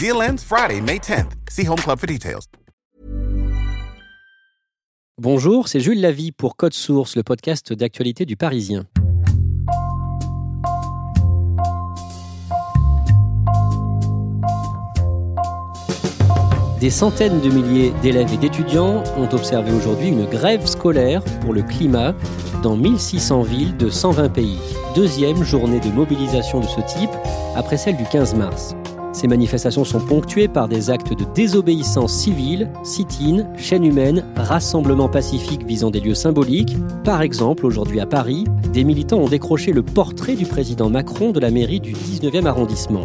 Deal ends Friday, May 10th. See Home Club for details. Bonjour, c'est Jules Lavie pour Code Source, le podcast d'actualité du Parisien. Des centaines de milliers d'élèves et d'étudiants ont observé aujourd'hui une grève scolaire pour le climat dans 1600 villes de 120 pays. Deuxième journée de mobilisation de ce type après celle du 15 mars. Ces manifestations sont ponctuées par des actes de désobéissance civile, sit-in, chaîne humaine, rassemblements pacifiques visant des lieux symboliques. Par exemple, aujourd'hui à Paris, des militants ont décroché le portrait du président Macron de la mairie du 19e arrondissement.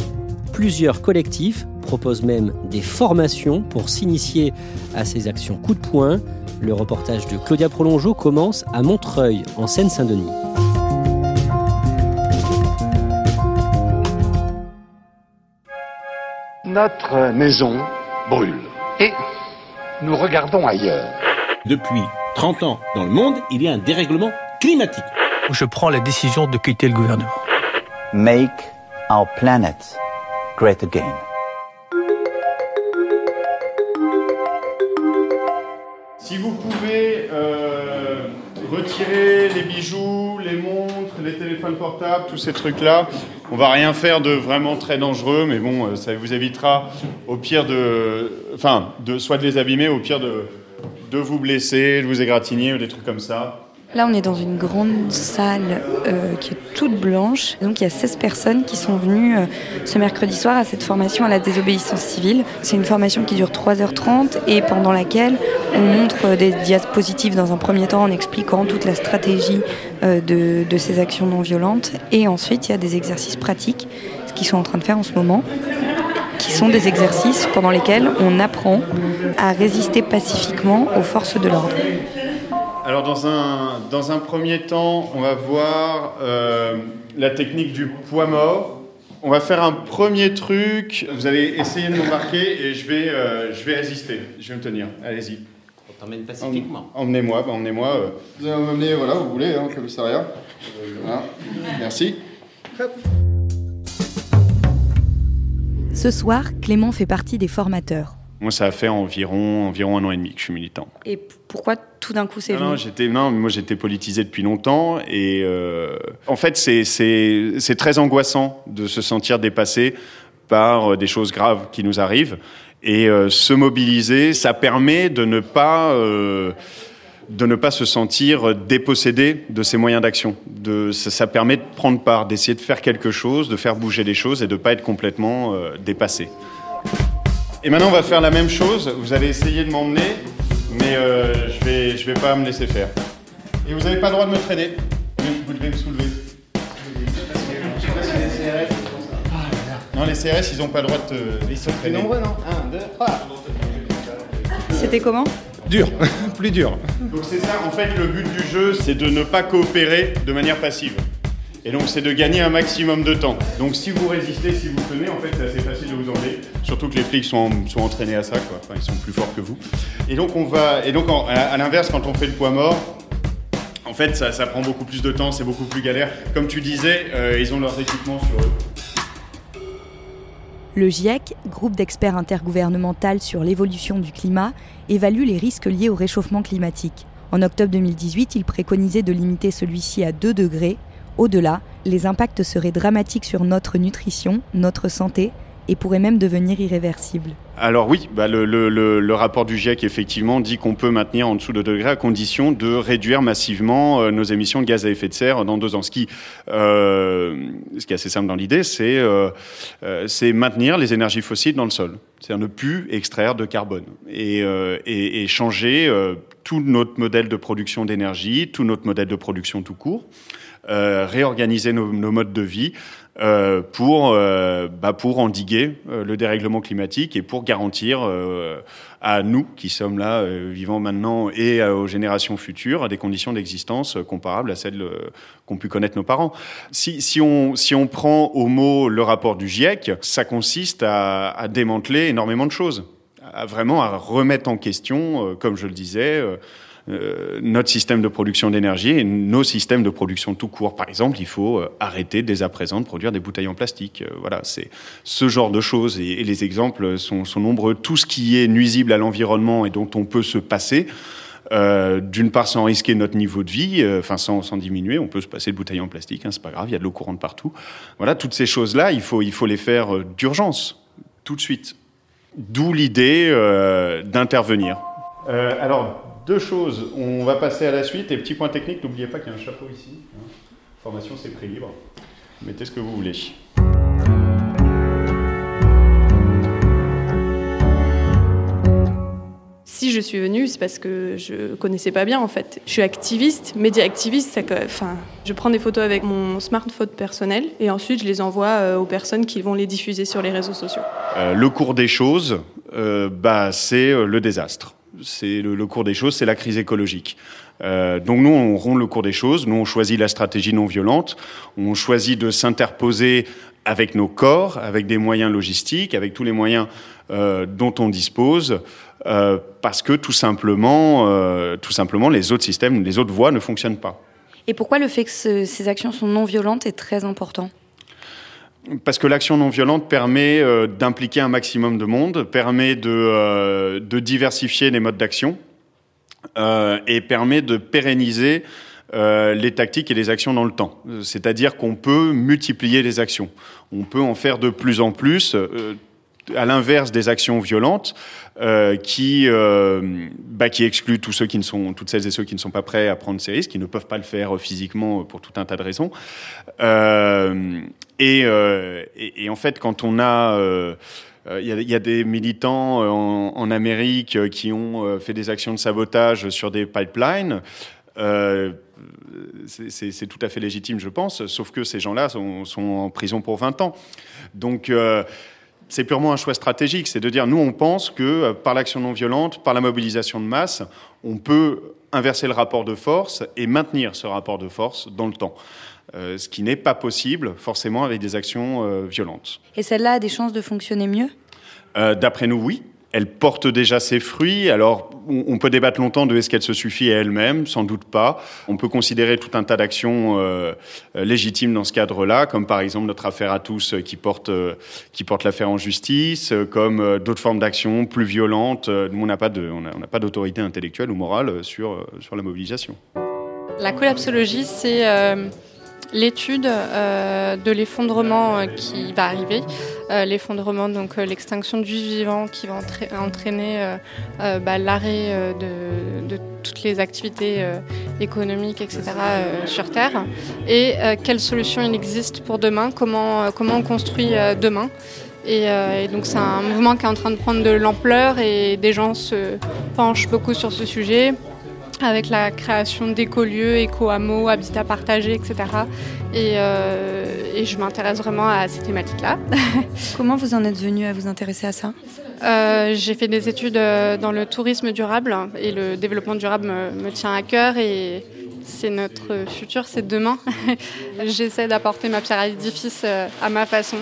Plusieurs collectifs proposent même des formations pour s'initier à ces actions coup de poing. Le reportage de Claudia Prolongeau commence à Montreuil, en Seine-Saint-Denis. Notre maison brûle. Et nous regardons ailleurs. Depuis 30 ans, dans le monde, il y a un dérèglement climatique. Je prends la décision de quitter le gouvernement. Make our planet great again. Si vous pouvez euh, retirer les bijoux, les montres, les téléphones portables, tous ces trucs-là, on va rien faire de vraiment très dangereux, mais bon, euh, ça vous évitera au pire de, enfin, de soit de les abîmer, au pire de, de vous blesser, de vous égratigner ou des trucs comme ça. Là, on est dans une grande salle euh, qui est toute blanche. Donc, il y a 16 personnes qui sont venues euh, ce mercredi soir à cette formation à la désobéissance civile. C'est une formation qui dure 3h30 et pendant laquelle on montre des diapositives dans un premier temps en expliquant toute la stratégie euh, de, de ces actions non violentes. Et ensuite, il y a des exercices pratiques, ce qu'ils sont en train de faire en ce moment qui sont des exercices pendant lesquels on apprend à résister pacifiquement aux forces de l'ordre. Alors dans un, dans un premier temps, on va voir euh, la technique du poids mort. On va faire un premier truc. Vous allez essayer de m'embarquer et je vais, euh, je vais résister. Je vais me tenir. Allez-y. On t'emmène pacifiquement. Emmenez-moi, bah, emmenez-moi. euh. Vous allez m'emmener, voilà, vous voulez, hein, au commissariat. Voilà. Merci. Ce soir, Clément fait partie des formateurs. Moi, ça a fait environ, environ un an et demi que je suis militant. Et pourquoi tout d'un coup c'est Non, non, j'étais, non, moi j'étais politisé depuis longtemps et euh, en fait c'est, c'est, c'est très angoissant de se sentir dépassé par euh, des choses graves qui nous arrivent et euh, se mobiliser, ça permet de ne pas euh, de ne pas se sentir dépossédé de ses moyens d'action. De, ça, ça permet de prendre part, d'essayer de faire quelque chose, de faire bouger les choses et de pas être complètement euh, dépassé. Et maintenant on va faire la même chose. Vous allez essayer de m'emmener mais euh, je vais, je vais pas me laisser faire. Et vous n'avez pas le droit de me traîner. Vous devez me soulever. Non, les CRS, ils n'ont pas le droit de te laisser traîner. nombreux, non? 1, 2, 3. C'était comment? Dur, plus dur. Donc c'est ça, en fait, le but du jeu, c'est de ne pas coopérer de manière passive. Et donc c'est de gagner un maximum de temps. Donc si vous résistez, si vous tenez, en fait c'est assez facile vous emmener. Surtout que les flics sont, entraînés à ça, ils sont plus forts que vous. Et donc on va, et donc à, l'inverse, quand on fait le poids mort, en fait ça, ça prend beaucoup plus de temps, c'est beaucoup plus galère. Comme tu disais, euh, ils ont leurs équipements sur eux. Le GIEC, groupe d'experts intergouvernemental sur l'évolution du climat, évalue les risques liés au réchauffement climatique. En octobre 2018, il préconisait de limiter celui-ci à 2 degrés. Au-delà, les impacts seraient dramatiques sur notre nutrition, notre santé et pourrait même devenir irréversible. Alors oui, bah le, rapport du GIEC effectivement dit qu'on peut maintenir en dessous de 2 degrés à condition de réduire massivement euh, nos émissions de gaz à effet de serre dans deux ans. Ce qui, euh, ce qui est assez simple dans l'idée, c'est euh, euh maintenir les énergies fossiles dans le sol. C'est-à-dire ne plus extraire de carbone et, changer tout notre modèle de production d'énergie, tout notre modèle de production tout court, réorganiser nos, modes de vie pour, euh, bah pour endiguer euh, le dérèglement climatique et pour garantir à nous qui sommes là, vivant maintenant, et aux générations futures, des conditions d'existence comparables à celles qu'ont pu connaître nos parents. Si, on, si on prend au mot le rapport du GIEC, ça consiste à, démanteler énormément de choses, vraiment à remettre en question, comme je le disais, euh, notre système de production d'énergie et nos systèmes de production tout court. Par exemple, il faut euh, arrêter dès à présent de produire des bouteilles en plastique. Euh, voilà, c'est ce genre de choses et, les exemples sont, nombreux. Tout ce qui est nuisible à l'environnement et dont on peut se passer. D'une part sans risquer notre niveau de vie, enfin sans, sans, diminuer, on peut se passer de bouteilles en plastique, hein, c'est pas grave, il y a de l'eau courante partout. Voilà, toutes ces choses-là, il faut, il faut les faire d'urgence, tout de suite. D'où l'idée d'intervenir. Alors, deux choses. On va passer à la suite. Et petit point technique, n'oubliez pas qu'il y a un chapeau ici. Formation, c'est prix libre. Mettez ce que vous voulez. Si je suis venue, c'est parce que je connaissais pas bien en fait. Je suis activiste, média activiste. enfin, je prends des photos avec mon smartphone personnel et ensuite je les envoie euh, aux personnes qui vont les diffuser sur les réseaux sociaux. Euh, le cours des choses, euh, bah, c'est le désastre c'est le, cours des choses, c'est la crise écologique. Euh, donc nous, on rompt le cours des choses. Nous, on choisit la stratégie non violente. On choisit de s'interposer avec nos corps, avec des moyens logistiques, avec tous les moyens euh, dont on dispose, euh, parce que tout simplement, tout simplement, les autres systèmes, les autres voies ne fonctionnent pas. Et pourquoi le fait que ce, ces actions sont non violentes est très important? Parce que l'action non violente permet euh, d'impliquer un maximum de monde, permet de, euh, diversifier les modes d'action euh, et permet de pérenniser les tactiques et les actions dans le temps. C'est-à-dire qu'on peut multiplier les actions. On peut en faire de plus en plus à l'inverse des actions violentes, euh, qui, euh, bah, qui excluent tous ceux qui ne sont, toutes celles et ceux qui ne sont pas prêts à prendre ces risques, qui ne peuvent pas le faire physiquement pour tout un tas de raisons. Euh, et, euh, en fait, quand on a euh, il y, a, des militants en, Amérique qui ont fait des actions de sabotage sur des pipelines. Euh, c'est tout à fait légitime, je pense, sauf que ces gens-là sont, en prison pour 20 ans. Donc, euh, c'est purement un choix stratégique. C'est de dire, nous, on pense que euh, par l'action non violente, par la mobilisation de masse, on peut inverser le rapport de force et maintenir ce rapport de force dans le temps. Euh, ce qui n'est pas possible forcément avec des actions euh, violentes. Et celle-là a des chances de fonctionner mieux? Euh, D'après nous, oui elle porte déjà ses fruits. Alors, on peut débattre longtemps de est-ce qu'elle se suffit à elle-même, sans doute pas. On peut considérer tout un tas d'actions euh, légitimes dans ce cadre-là, comme par exemple notre affaire à tous euh, qui porte euh, qui porte l'affaire en justice, euh, comme euh, d'autres formes d'actions plus violentes. Nous, on n'a pas pas d'autorité intellectuelle ou morale sur sur la mobilisation. La collapsologie, c'est l'étude euh, de l'effondrement euh, qui va arriver, euh, l'effondrement donc l'extinction du vivant qui va entraîner bah, l'arrêt de, toutes les activités économiques etc sur Terre. Et quelles solutions il existe pour demain, comment comment on construit demain? Et donc c'est un mouvement qui est en train de prendre de l'ampleur et des gens se penchent beaucoup sur ce sujet avec la création d'écolieux, éco-hameaux, habitats partagés, etc. Et, euh, et je m'intéresse vraiment à ces thématiques-là. Comment vous en êtes venu à vous intéresser à ça? Euh, J'ai fait des études euh, dans le tourisme durable et le développement durable me, me tient à cœur et c'est notre futur, c'est demain. J'essaie d'apporter ma pierre à l'édifice euh, à ma façon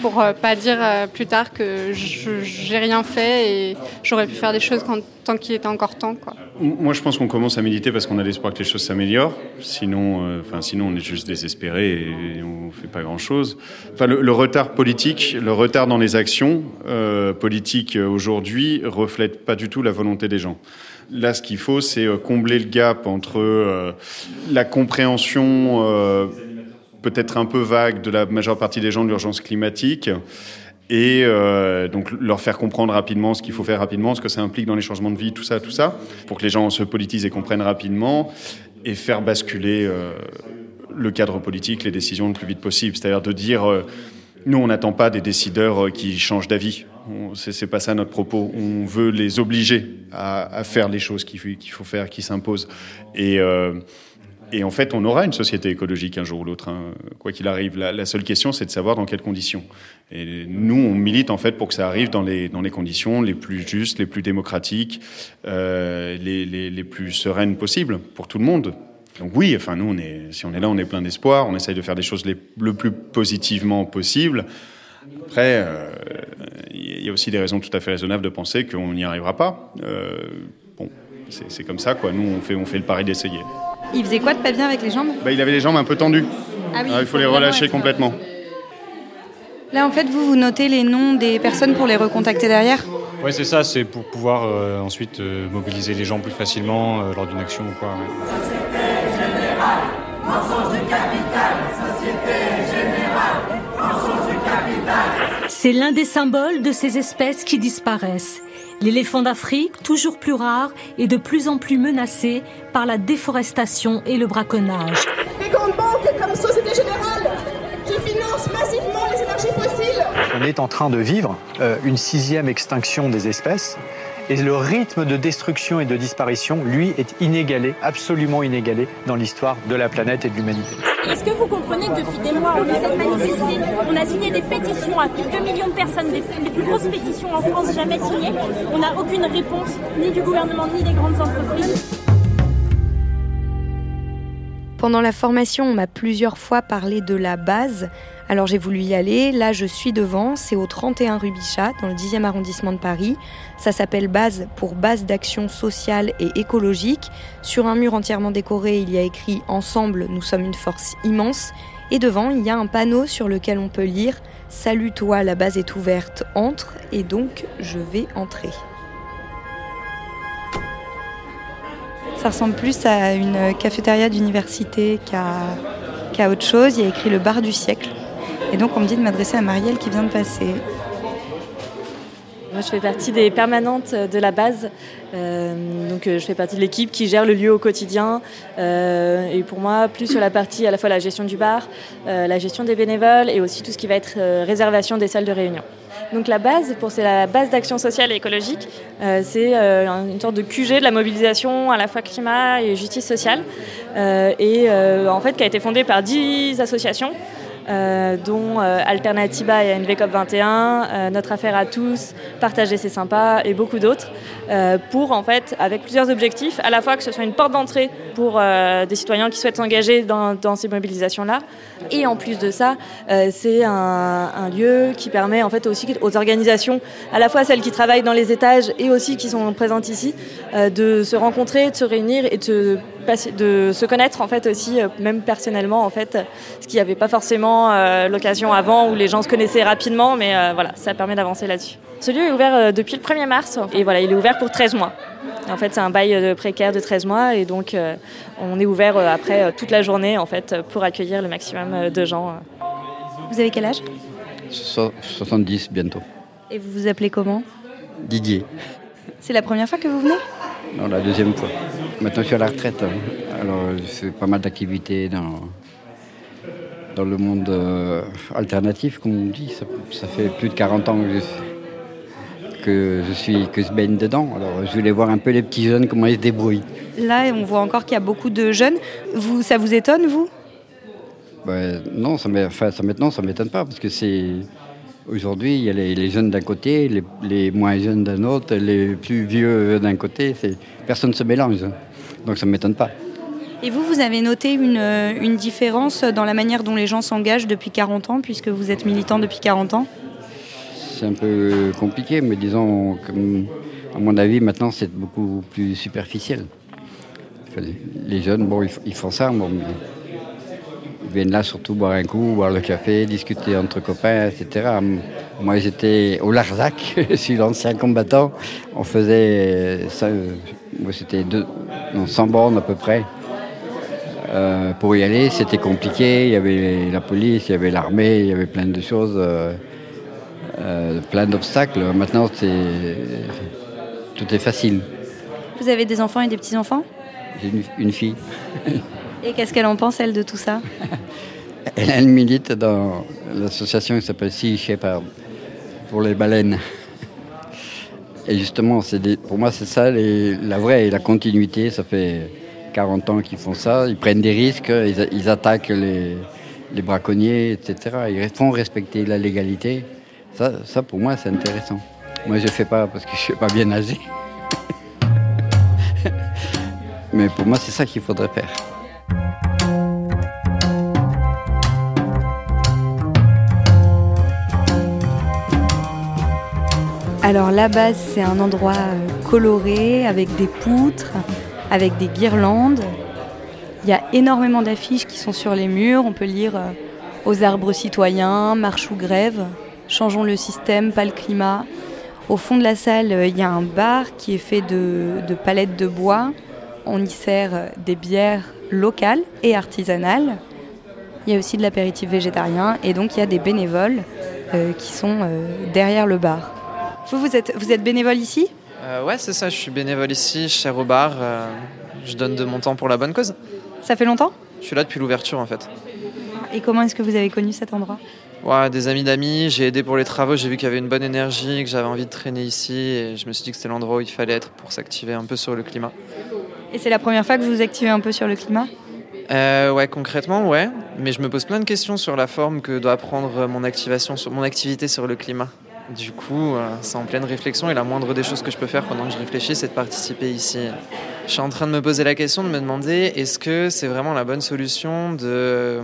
pour euh, pas dire euh, plus tard que j'ai rien fait et j'aurais pu faire des choses quand, tant qu'il était encore temps. Moi, je pense qu'on commence à méditer parce qu'on a l'espoir que les choses s'améliorent. Sinon, sinon, on est juste désespéré et on fait pas grand-chose. Le, retard politique, le retard dans les actions politiques aujourd'hui reflète pas du tout la volonté des gens. Là, ce qu'il faut, c'est combler le gap entre euh, la compréhension euh, peut-être un peu vague de la majeure partie des gens de l'urgence climatique et euh, donc leur faire comprendre rapidement ce qu'il faut faire rapidement, ce que ça implique dans les changements de vie, tout ça, tout ça, pour que les gens se politisent et comprennent rapidement, et faire basculer euh, le cadre politique, les décisions le plus vite possible. C'est-à-dire de dire, euh, nous, on n'attend pas des décideurs euh, qui changent d'avis. C'est pas ça notre propos. On veut les obliger à, faire les choses qu'il faut, faire, qui s'imposent. Et, euh, et en fait, on aura une société écologique un jour ou l'autre, hein, quoi qu'il arrive. La, seule question, c'est de savoir dans quelles conditions. Et nous, on milite en fait pour que ça arrive dans les, conditions les plus justes, les plus démocratiques, euh, les, plus sereines possibles pour tout le monde. Donc oui, enfin nous, si on est là, on est plein d'espoir. On essaye de faire des choses le plus positivement possible. Après, euh, il y a aussi des raisons tout à fait raisonnables de penser qu'on n'y arrivera pas. Euh, bon, c'est comme ça, quoi. Nous, on fait, on fait le pari d'essayer. Il faisait quoi de pas bien avec les jambes? Bah, il avait les jambes un peu tendues. Ah oui, Alors, il faut les relâcher complètement. Là, en fait, vous, vous notez les noms des personnes pour les recontacter derrière? Ouais, c'est ça, c'est pour pouvoir euh, ensuite euh, mobiliser les gens plus facilement euh, lors d'une action ou quoi. ouais. C'est l'un des symboles de ces espèces qui disparaissent. L'éléphant d'Afrique, toujours plus rare et de plus en plus menacé par la déforestation et le braconnage. Les grandes banques comme Société Générale massivement les énergies fossiles. On est en train de vivre euh, une sixième extinction des espèces et le rythme de destruction et de disparition, lui, est inégalé, absolument inégalé dans l'histoire de la planète et de l'humanité. Est-ce que vous comprenez que depuis des mois, on essaie de manifester On a signé des pétitions à plus de 2 millions de personnes, les plus grosses pétitions en France jamais signées. On n'a aucune réponse, ni du gouvernement, ni des grandes entreprises. Pendant la formation, on m'a plusieurs fois parlé de la base. Alors j'ai voulu y aller. Là, je suis devant. C'est au 31 Rubichat, dans le 10e arrondissement de Paris. Ça s'appelle Base pour Base d'action sociale et écologique. Sur un mur entièrement décoré, il y a écrit Ensemble, nous sommes une force immense. Et devant, il y a un panneau sur lequel on peut lire Salut toi, la base est ouverte, entre. Et donc, je vais entrer. Ça ressemble plus à une cafétéria d'université qu'à autre chose. Il y a écrit le bar du siècle. Et donc on me dit de m'adresser à Marielle qui vient de passer. Moi, je fais partie des permanentes de la base. Euh, donc, euh, je fais partie de l'équipe qui gère le lieu au quotidien. Euh, et pour moi, plus sur la partie à la fois la gestion du bar, la gestion des bénévoles et aussi tout ce qui va être réservation des salles de réunion. Donc la base, pour c'est la base d'action sociale et écologique, euh, c'est euh, une sorte de QG de la mobilisation à la fois climat et justice sociale, euh, et euh, en fait qui a été fondée par 10 associations. Euh, dont euh, Alternatiba et NVCOP 21, euh, Notre Affaire à tous, Partager c'est sympa et beaucoup d'autres, pour en fait, avec plusieurs objectifs, à la fois que ce soit une porte d'entrée pour des citoyens qui souhaitent s'engager dans, ces mobilisations-là, et en plus de ça, c'est un, un lieu qui permet en fait aussi aux organisations, à la fois celles qui travaillent dans les étages et aussi qui sont présentes ici, de se rencontrer, de se réunir et de se, passer- de se connaître en fait aussi, euh, même personnellement en fait, ce qui n'y avait pas forcément euh, l'occasion avant où les gens se connaissaient rapidement, mais euh, voilà, ça permet d'avancer là-dessus. Ce lieu est ouvert euh, depuis le 1er mars et voilà, il est ouvert pour 13 mois. En fait, c'est un bail précaire de 13 mois et donc euh, on est ouvert euh, après euh, toute la journée en fait pour accueillir le maximum euh, de gens. Vous avez quel âge? So- 70 bientôt. Et vous vous appelez comment? Didier, C'est la première fois que vous venez? Non, la deuxième fois. Maintenant je suis à la retraite, hein. alors je fais pas mal d'activités dans, dans le monde euh, alternatif, comme on dit. Ça, ça fait plus de 40 ans que je, que je suis que je baigne dedans. Alors je voulais voir un peu les petits jeunes comment ils se débrouillent. Là, on voit encore qu'il y a beaucoup de jeunes. Vous, ça vous étonne, vous? Ben, non, ça enfin, ça maintenant, ça m'étonne pas parce que c'est aujourd'hui il y a les, les jeunes d'un côté, les, les moins jeunes d'un autre, les plus vieux d'un côté. C'est personne ne se mélange, hein. Donc ça m'étonne pas. Et vous, vous avez noté une, euh, une différence dans la manière dont les gens s'engagent depuis 40 ans, puisque vous êtes militant depuis 40 ans? C'est un peu compliqué, mais disons, comme, à mon avis, maintenant c'est beaucoup plus superficiel. Les- jeunes, bon, ils, font ça, bon, mais ils viennent là surtout boire un coup, boire le café, discuter entre copains, etc. Moi, j'étais au Larzac, je suis l'ancien combattant. On faisait ça, euh, c'était deux, non, 100 bornes à peu près. Euh, pour y aller, c'était compliqué. Il y avait la police, il y avait l'armée, il y avait plein de choses. euh, euh, plein d'obstacles. Maintenant, c'est tout est facile. Vous avez des enfants et des petits-enfants? J'ai une, une fille. Et qu'est-ce qu'elle en pense, elle, de tout ça? Elle, elle milite dans l'association qui s'appelle Sea Shepherd pour les baleines. Et justement, pour moi, c'est ça la vraie la continuité. Ça fait 40 ans qu'ils font ça. Ils prennent des risques, ils, attaquent les, braconniers, etc. Ils font respecter la légalité. Ça, pour moi, c'est intéressant. Moi, je ne fais pas parce que je ne sais pas bien nager. Mais pour moi, c'est ça qu'il faudrait faire. Alors la base, c'est un endroit euh, coloré avec des poutres, avec des guirlandes. Il y a énormément d'affiches qui sont sur les murs. On peut lire euh, aux arbres citoyens, marche ou grève, changeons le système, pas le climat. Au fond de la salle, euh, il y a un bar qui est fait de, palettes de bois. On y sert des bières locales et artisanales. Il y a aussi de l'apéritif végétarien et donc il y a des bénévoles qui sont derrière le bar. Vous, vous êtes, vous êtes bénévole ici Euh, ouais, c'est ça, je suis bénévole ici, au bar, euh, je donne de mon temps pour la bonne cause. Ça fait longtemps Je suis là depuis l'ouverture en fait. Et comment est-ce que vous avez connu cet endroit Ouais, des amis d'amis, j'ai aidé pour les travaux, j'ai vu qu'il y avait une bonne énergie, que j'avais envie de traîner ici et je me suis dit que c'était l'endroit où il fallait être pour s'activer un peu sur le climat. Et c'est la première fois que vous vous activez un peu sur le climat Euh, ouais, concrètement, ouais, mais je me pose plein de questions sur la forme que doit prendre mon activation, sur mon activité sur le climat. Du coup, euh, c'est en pleine réflexion et la moindre des choses que je peux faire pendant que je réfléchis, c'est de participer ici. Je suis en train de me poser la question de me demander est-ce que c'est vraiment la bonne solution de,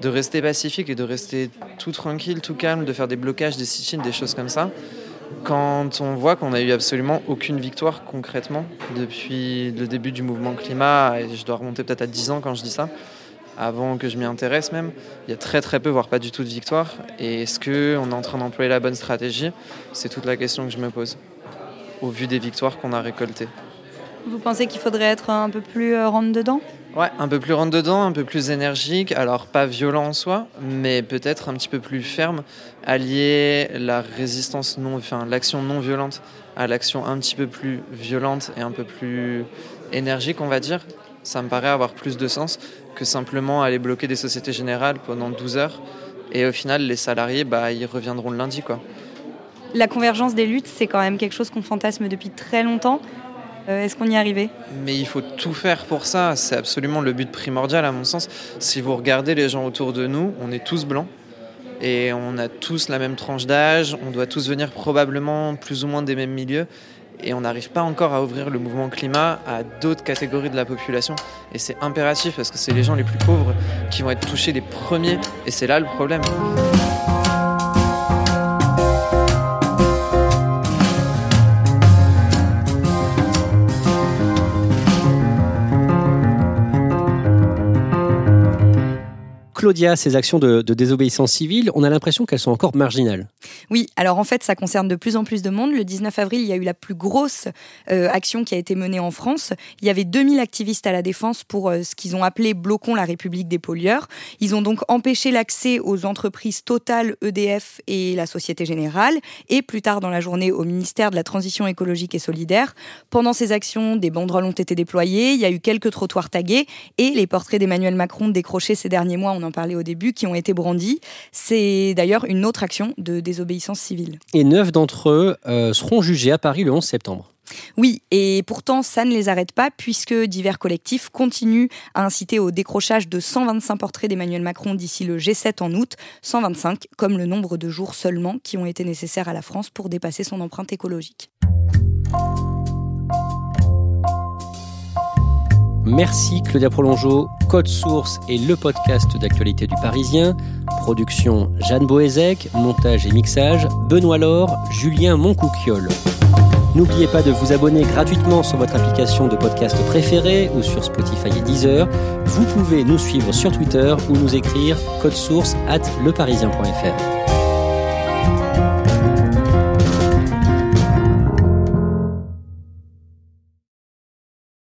de rester pacifique et de rester tout tranquille, tout calme, de faire des blocages, des sit des choses comme ça, quand on voit qu'on n'a eu absolument aucune victoire concrètement depuis le début du mouvement climat, et je dois remonter peut-être à 10 ans quand je dis ça, avant que je m'y intéresse même, il y a très très peu, voire pas du tout de victoire. Et est-ce qu'on est en train d'employer la bonne stratégie? C'est toute la question que je me pose, au vu des victoires qu'on a récoltées. Vous pensez qu'il faudrait être un peu plus euh, rentre dedans? Ouais, un peu plus rentre dedans, un peu plus énergique, alors pas violent en soi, mais peut-être un petit peu plus ferme, allier la résistance non, enfin l'action non violente à l'action un petit peu plus violente et un peu plus énergique, on va dire. Ça me paraît avoir plus de sens que simplement aller bloquer des sociétés générales pendant 12 heures et au final les salariés bah ils reviendront le lundi quoi. La convergence des luttes, c'est quand même quelque chose qu'on fantasme depuis très longtemps. Euh, Est-ce qu'on y est arrivé? Mais il faut tout faire pour ça, c'est absolument le but primordial à mon sens. Si vous regardez les gens autour de nous, on est tous blancs et on a tous la même tranche d'âge, on doit tous venir probablement plus ou moins des mêmes milieux et on n'arrive pas encore à ouvrir le mouvement climat à d'autres catégories de la population. Et c'est impératif parce que c'est les gens les plus pauvres qui vont être touchés les premiers et c'est là le problème. Claudia, ces actions de, désobéissance civile, on a l'impression qu'elles sont encore marginales. Oui, alors en fait, ça concerne de plus en plus de monde. Le 19 avril, il y a eu la plus grosse euh, action qui a été menée en France. Il y avait 2000 activistes à la défense pour euh, ce qu'ils ont appelé Bloquons la République des pollueurs. Ils ont donc empêché l'accès aux entreprises Total, EDF et la Société Générale, et plus tard dans la journée au ministère de la Transition écologique et solidaire. Pendant ces actions, des banderoles ont été déployées, il y a eu quelques trottoirs tagués, et les portraits d'Emmanuel Macron décrochés ces derniers mois, on en parlait au début, qui ont été brandis. C'est d'ailleurs une autre action de désobéissance civile. Et neuf d'entre eux euh, seront jugés à Paris le 11 septembre. Oui, et pourtant ça ne les arrête pas puisque divers collectifs continuent à inciter au décrochage de 125 portraits d'Emmanuel Macron d'ici le G7 en août, 125 comme le nombre de jours seulement qui ont été nécessaires à la France pour dépasser son empreinte écologique. Merci Claudia Prolongeau. Code Source est le podcast d'actualité du Parisien. Production Jeanne Boézek, montage et mixage Benoît Laure, Julien Moncouquiole. N'oubliez pas de vous abonner gratuitement sur votre application de podcast préférée ou sur Spotify et Deezer. Vous pouvez nous suivre sur Twitter ou nous écrire code source at leparisien.fr.